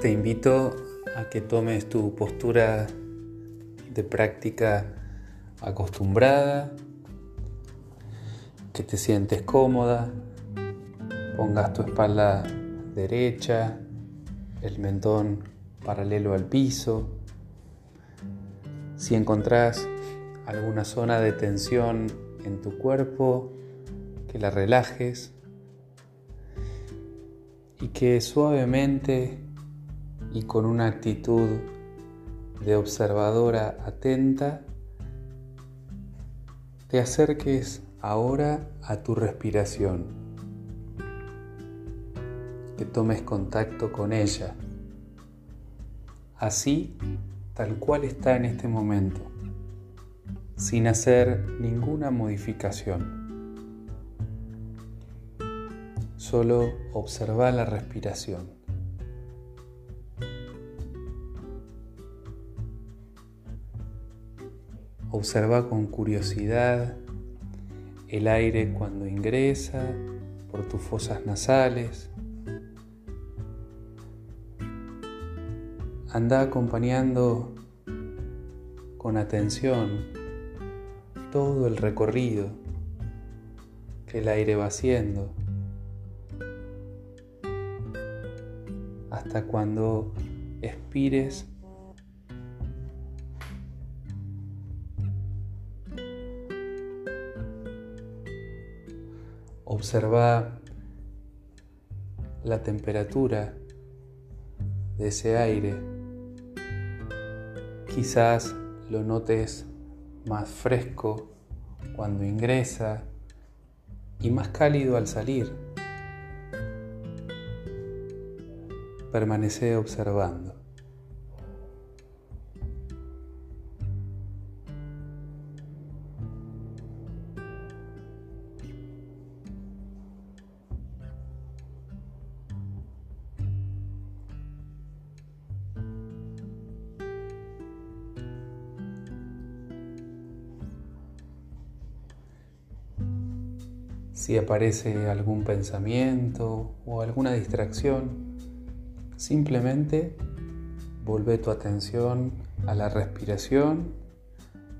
Te invito a que tomes tu postura de práctica acostumbrada, que te sientes cómoda, pongas tu espalda derecha, el mentón paralelo al piso. Si encontrás alguna zona de tensión en tu cuerpo, que la relajes y que suavemente y con una actitud de observadora atenta te acerques ahora a tu respiración, que tomes contacto con ella, así tal cual está en este momento, sin hacer ninguna modificación. Solo observa la respiración. Observa con curiosidad el aire cuando ingresa por tus fosas nasales. Anda acompañando con atención todo el recorrido que el aire va haciendo hasta cuando expires Observa la temperatura de ese aire. Quizás lo notes más fresco cuando ingresa y más cálido al salir. Permanece observando. Si aparece algún pensamiento o alguna distracción, simplemente vuelve tu atención a la respiración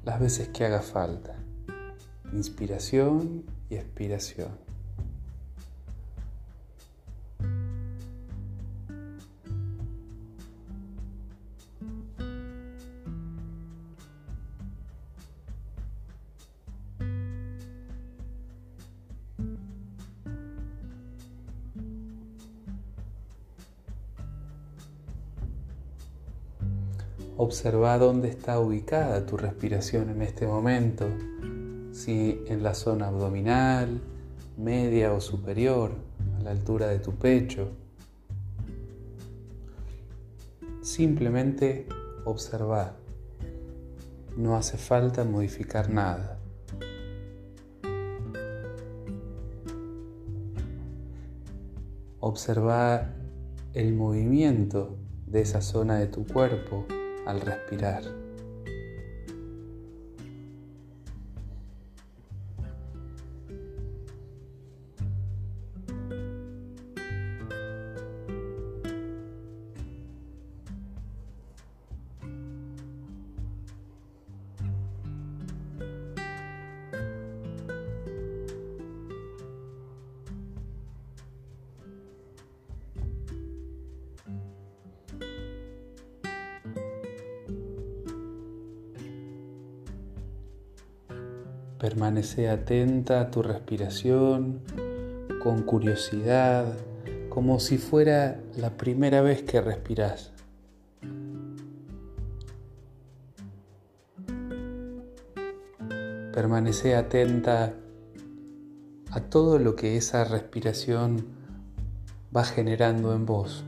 las veces que haga falta. Inspiración y expiración. Observa dónde está ubicada tu respiración en este momento, si en la zona abdominal, media o superior, a la altura de tu pecho. Simplemente observa. No hace falta modificar nada. Observa el movimiento de esa zona de tu cuerpo al respirar. Permanece atenta a tu respiración con curiosidad, como si fuera la primera vez que respiras. Permanece atenta a todo lo que esa respiración va generando en vos.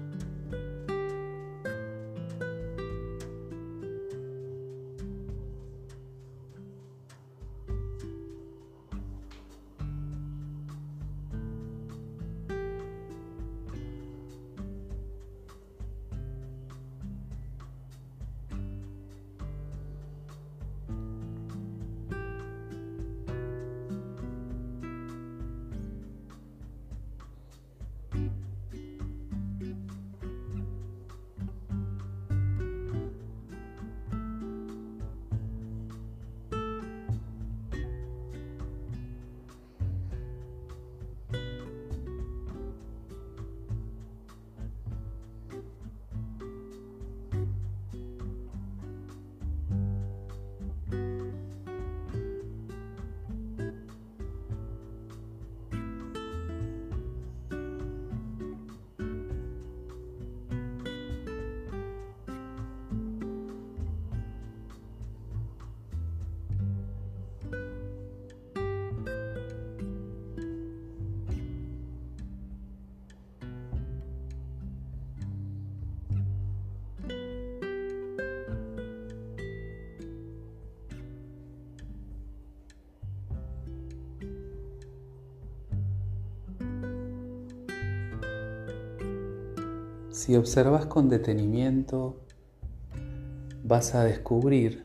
Si observas con detenimiento, vas a descubrir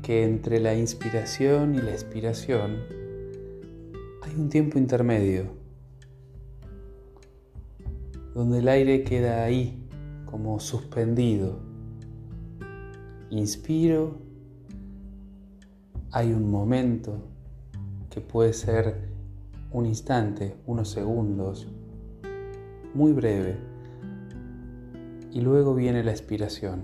que entre la inspiración y la expiración hay un tiempo intermedio, donde el aire queda ahí, como suspendido. Inspiro, hay un momento que puede ser un instante, unos segundos, muy breve, y luego viene la expiración.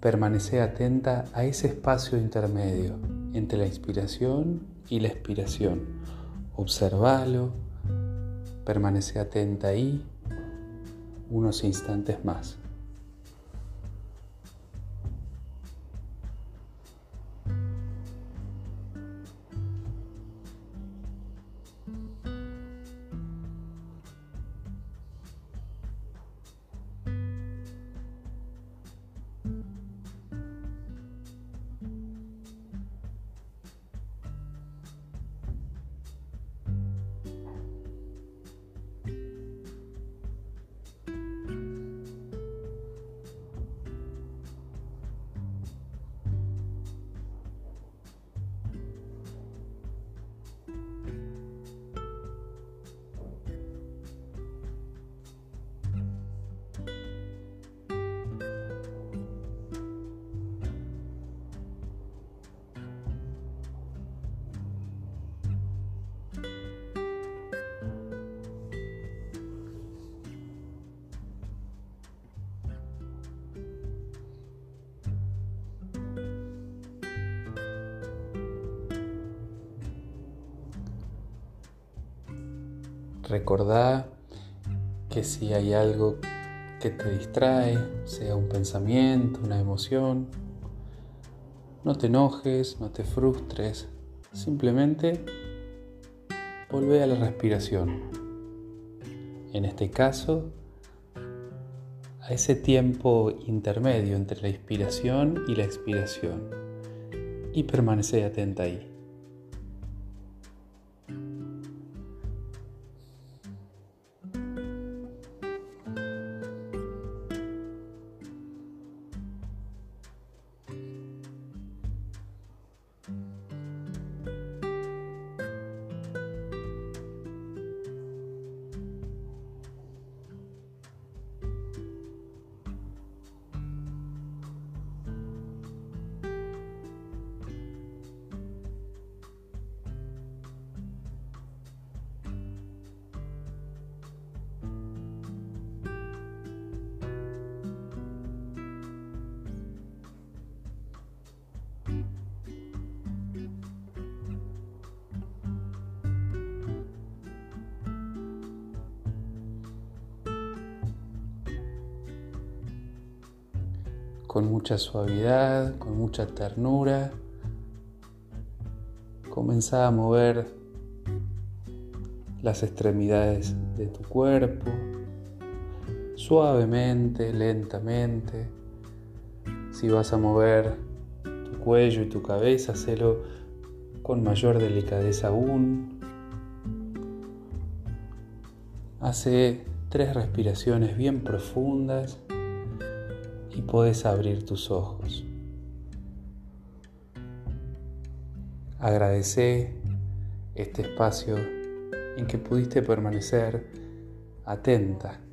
Permanece atenta a ese espacio intermedio entre la inspiración y la expiración. Observalo, permanece atenta ahí unos instantes más. Recordá que si hay algo que te distrae, sea un pensamiento, una emoción, no te enojes, no te frustres, simplemente vuelve a la respiración. En este caso, a ese tiempo intermedio entre la inspiración y la expiración y permanece atenta ahí. Con mucha suavidad, con mucha ternura. Comenzá a mover las extremidades de tu cuerpo, suavemente, lentamente. Si vas a mover tu cuello y tu cabeza, hacelo con mayor delicadeza aún. Hace tres respiraciones bien profundas y puedes abrir tus ojos. Agradece este espacio en que pudiste permanecer atenta